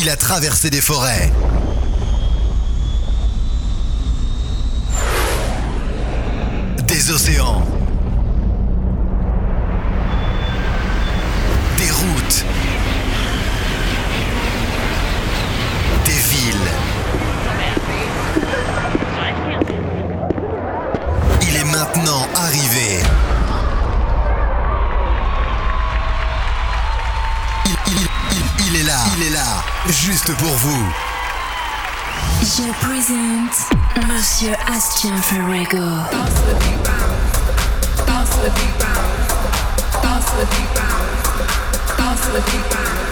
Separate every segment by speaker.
Speaker 1: il a traversé des forêts. Des océans. juste pour vous.
Speaker 2: Je présente Monsieur Astian Ferrego. Dance the beat bound. Dance the beat bound. Dance the beat bound. Dance the beat bound.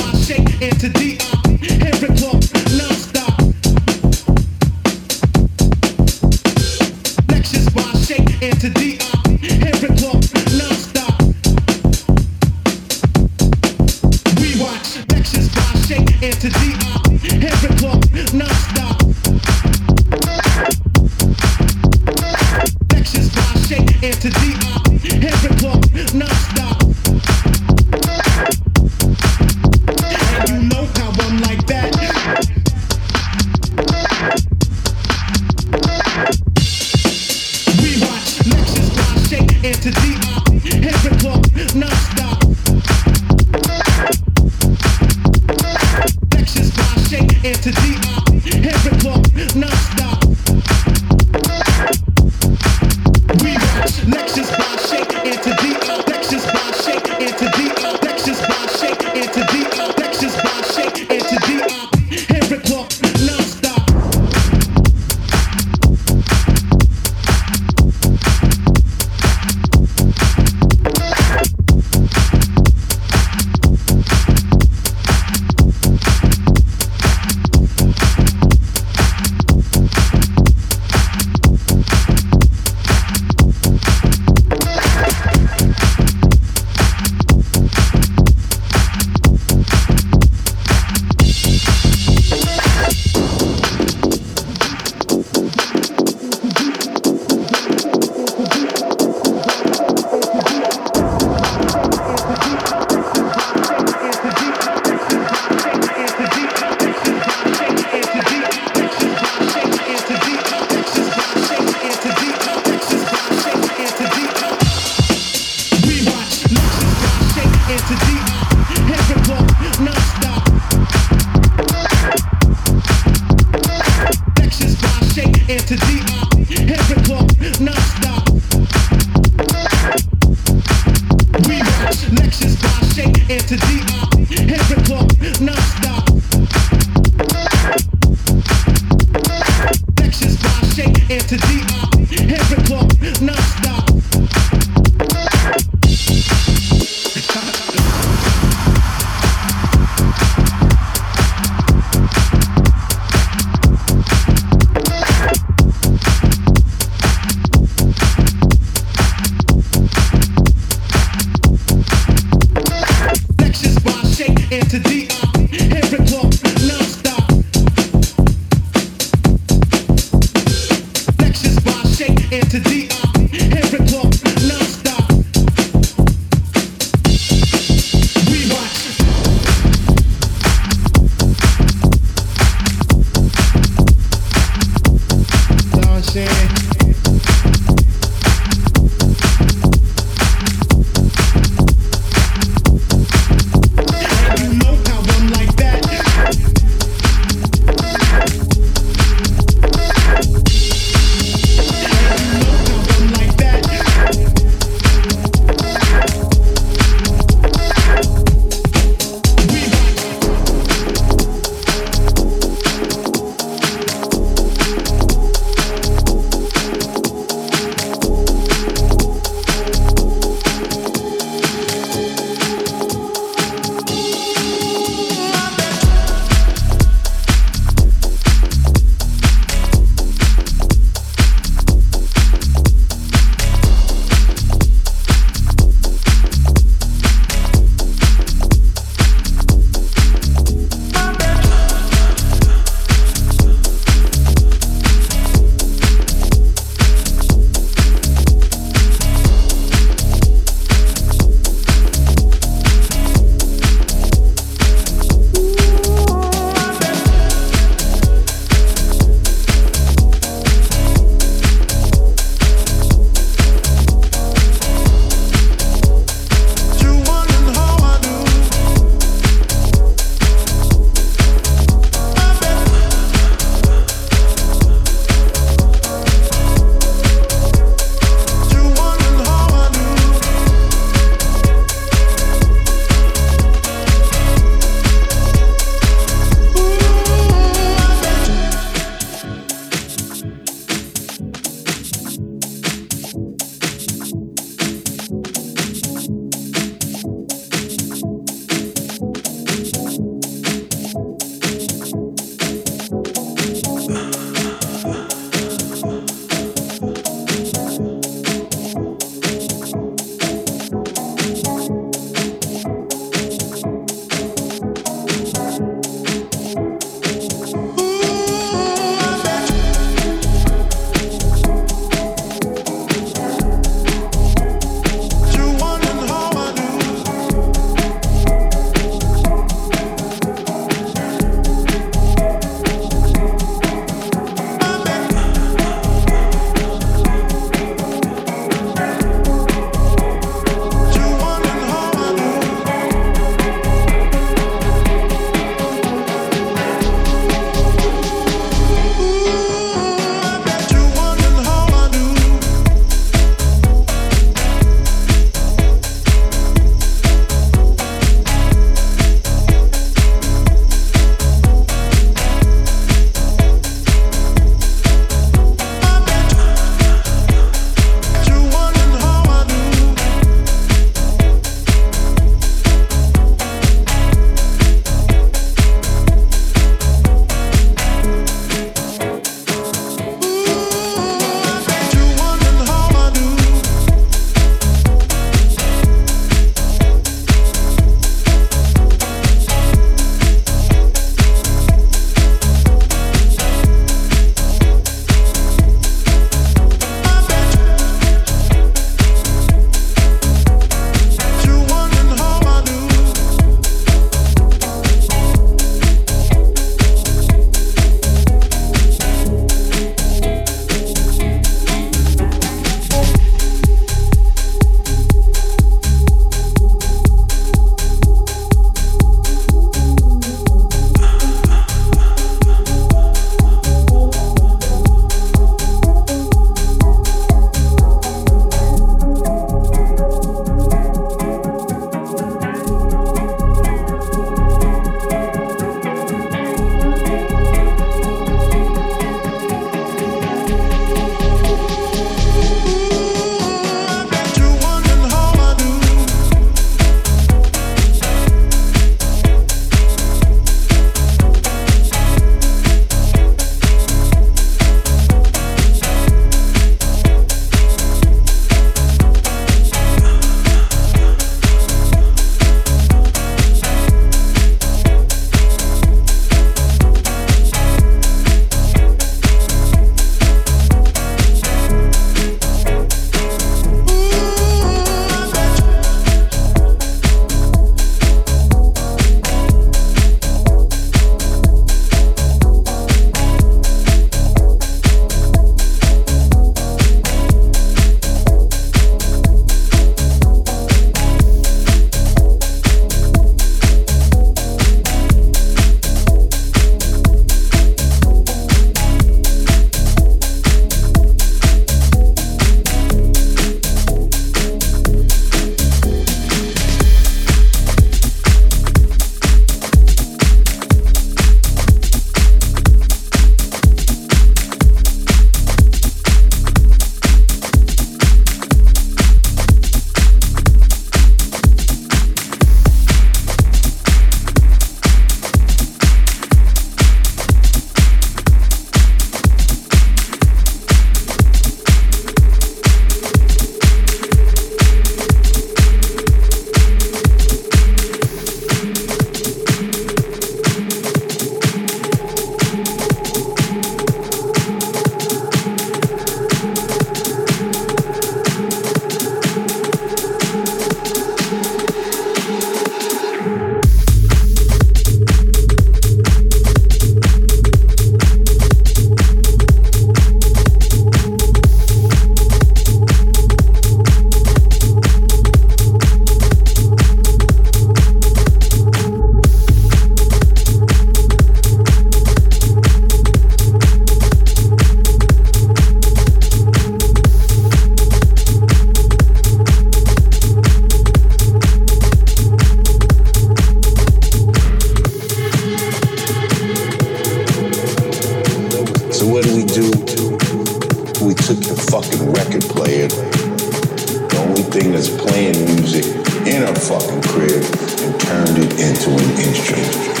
Speaker 3: took your fucking record player. The only thing that's playing music in a fucking crib and turned it into an instrument.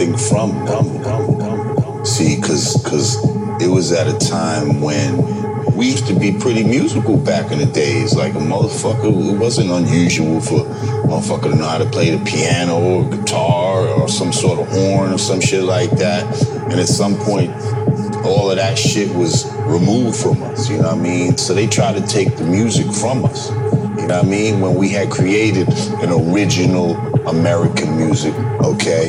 Speaker 3: Something from them. See, because because it was at a time when we used to be pretty musical back in the days. Like a motherfucker, it wasn't unusual for a motherfucker to know how to play the piano or guitar or some sort of horn or some shit like that. And at some point, all of that shit was removed from us, you know what I mean? So they tried to take the music from us. You know what I mean? When we had created an original American music, okay?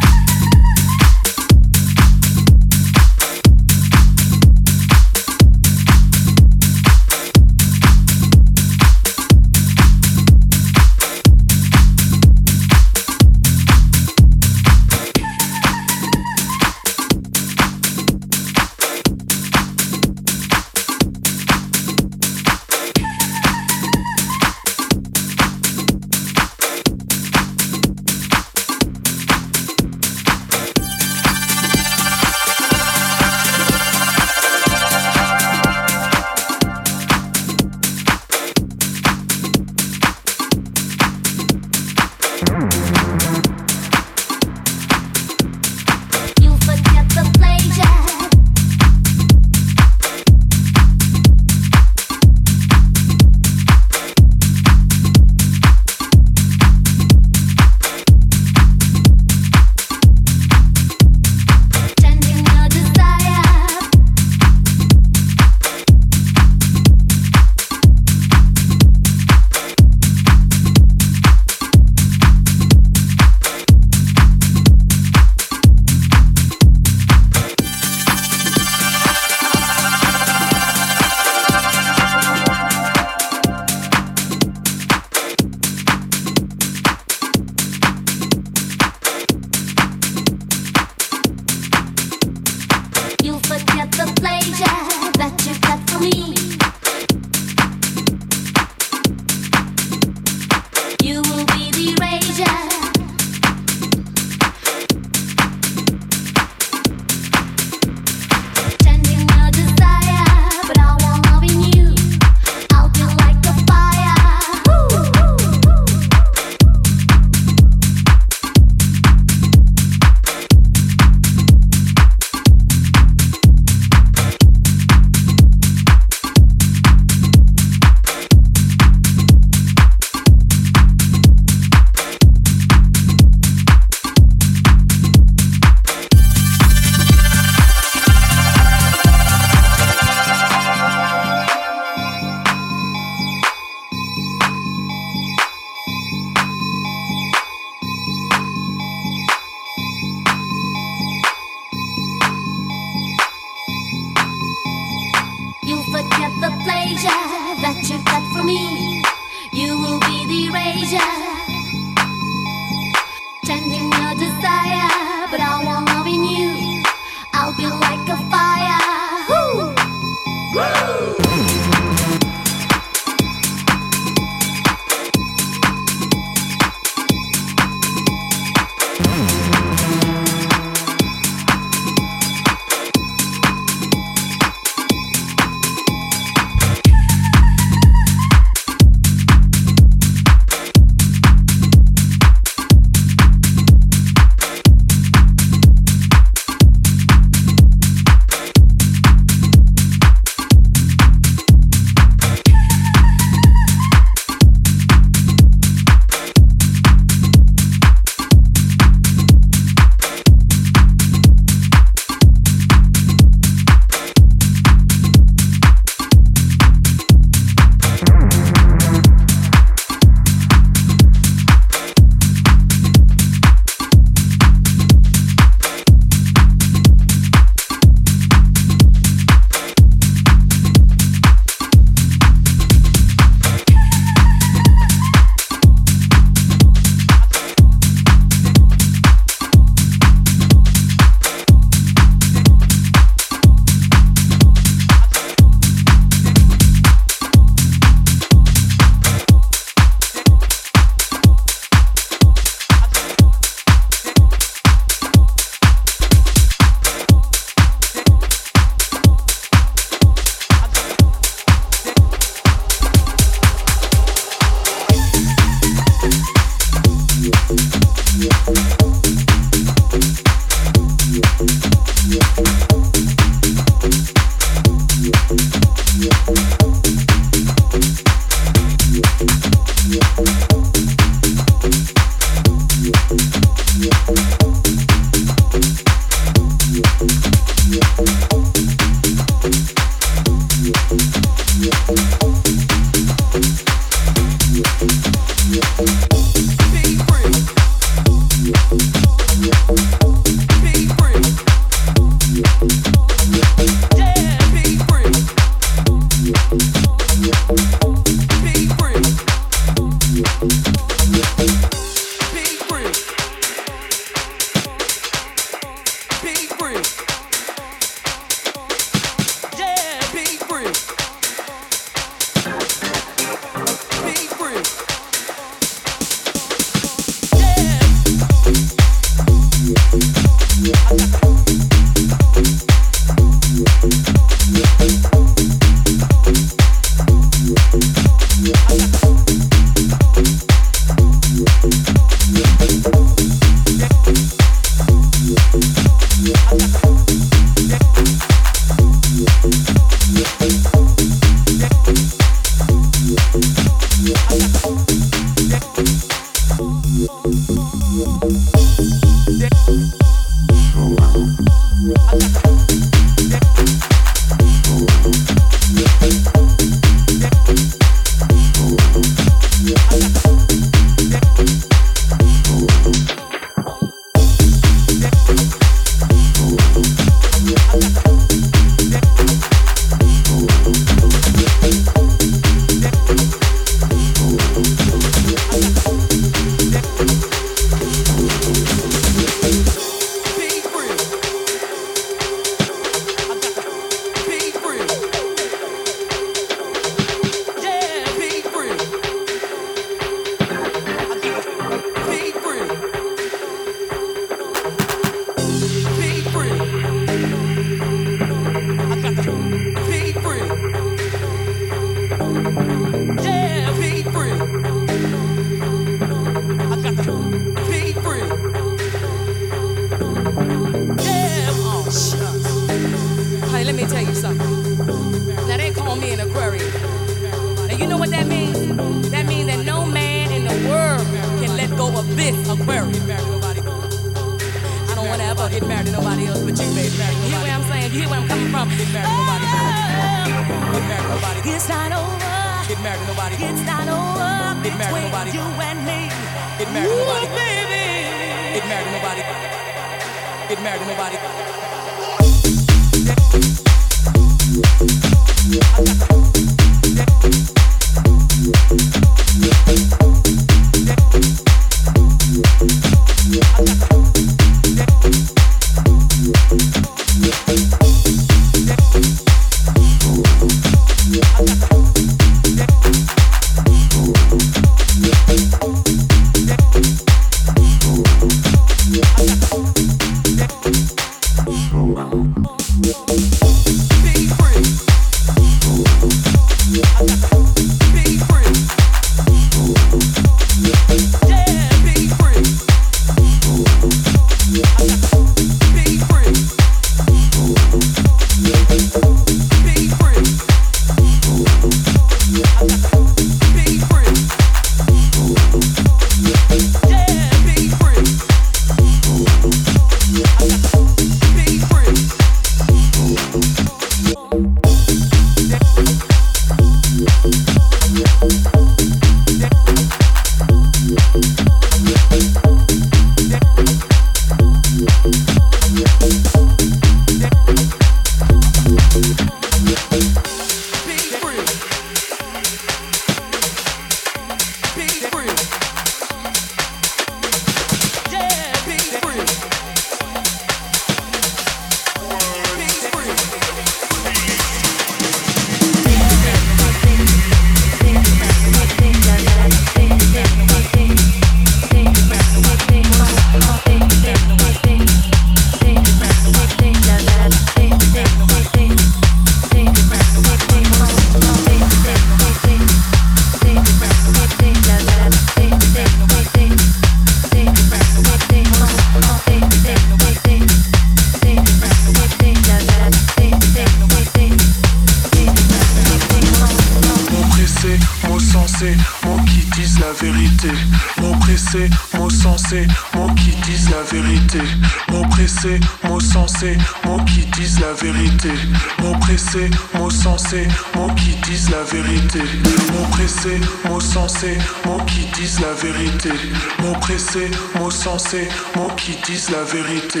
Speaker 4: censé, mots qui disent la vérité,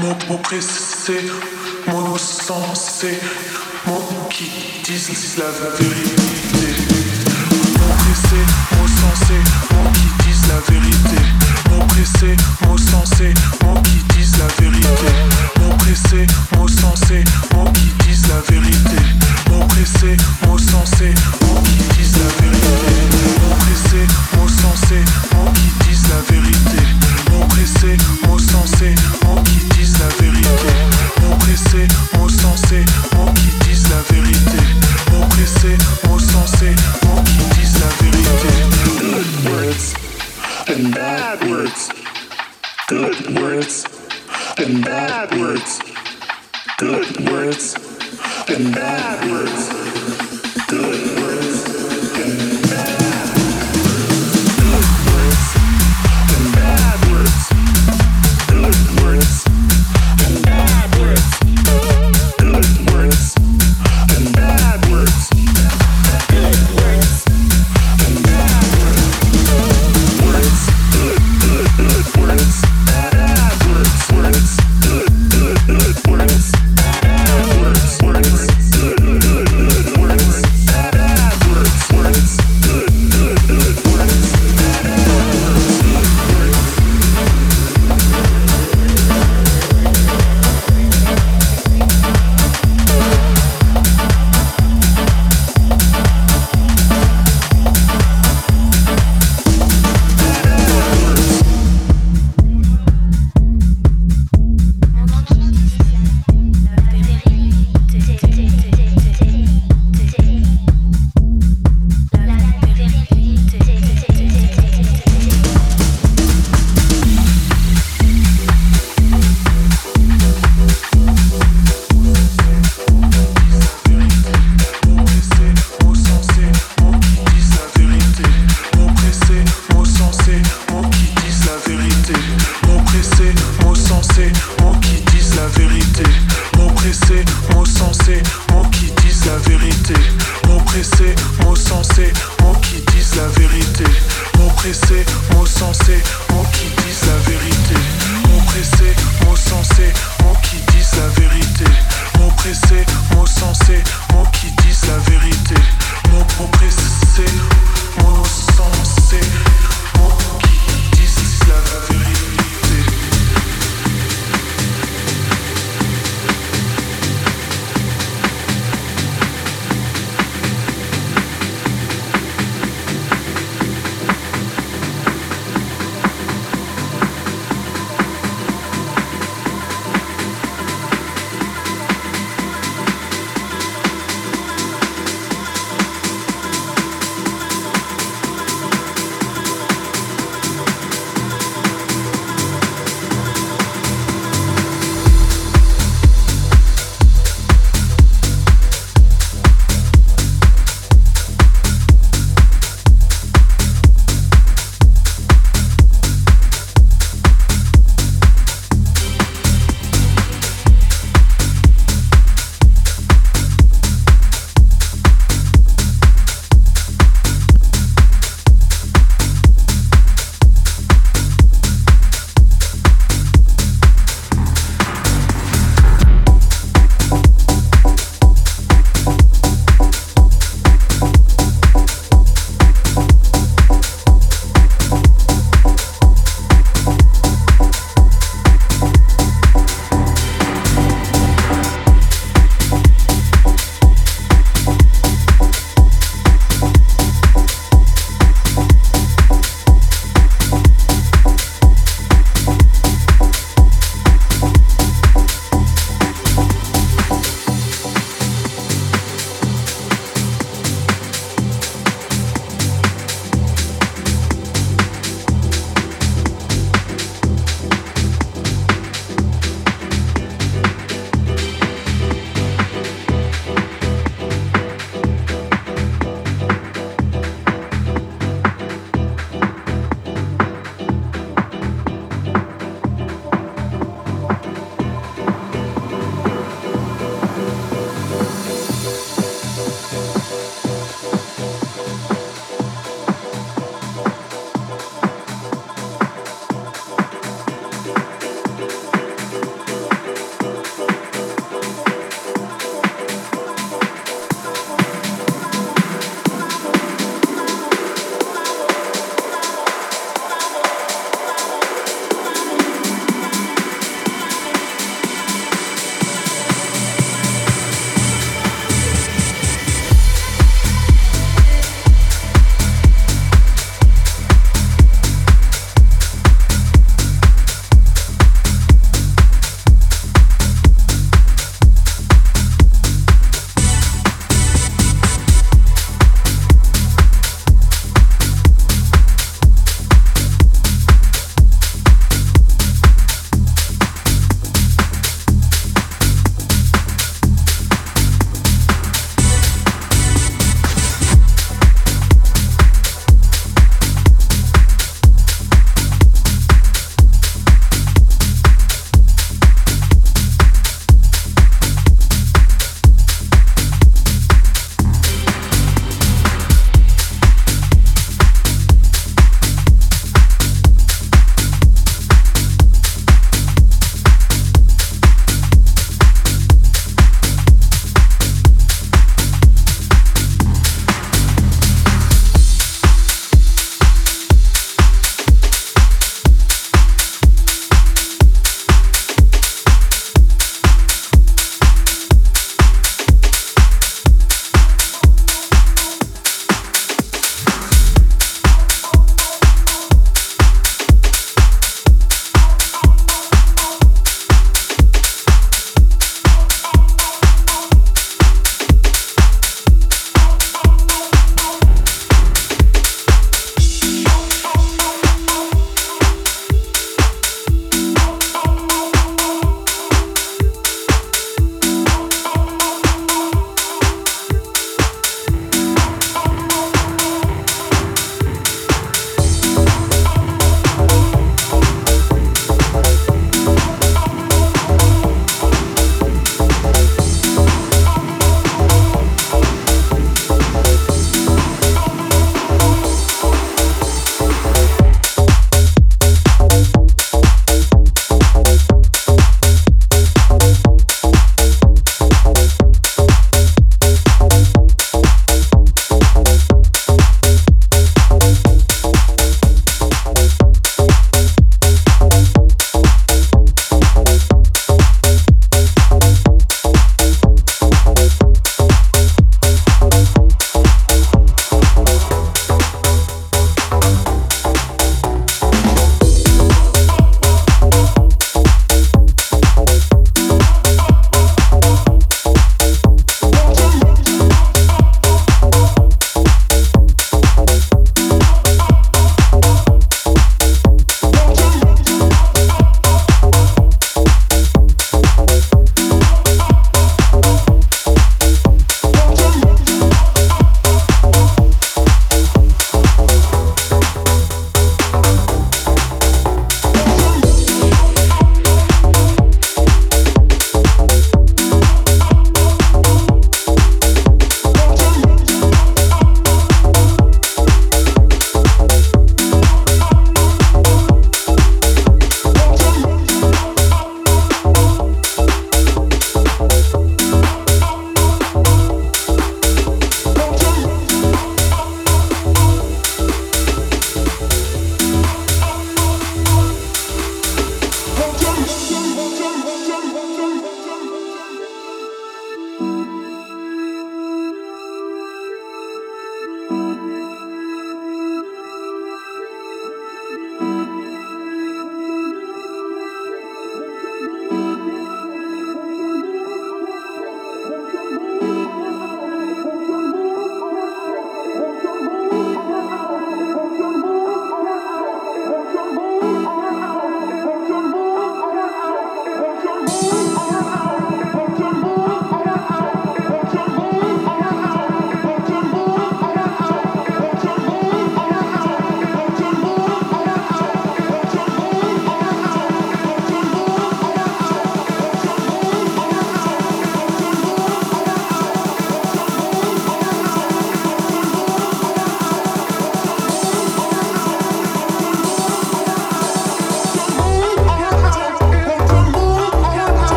Speaker 4: mots oppressés, mots censés, mots qui disent la vérité. insensé. Mon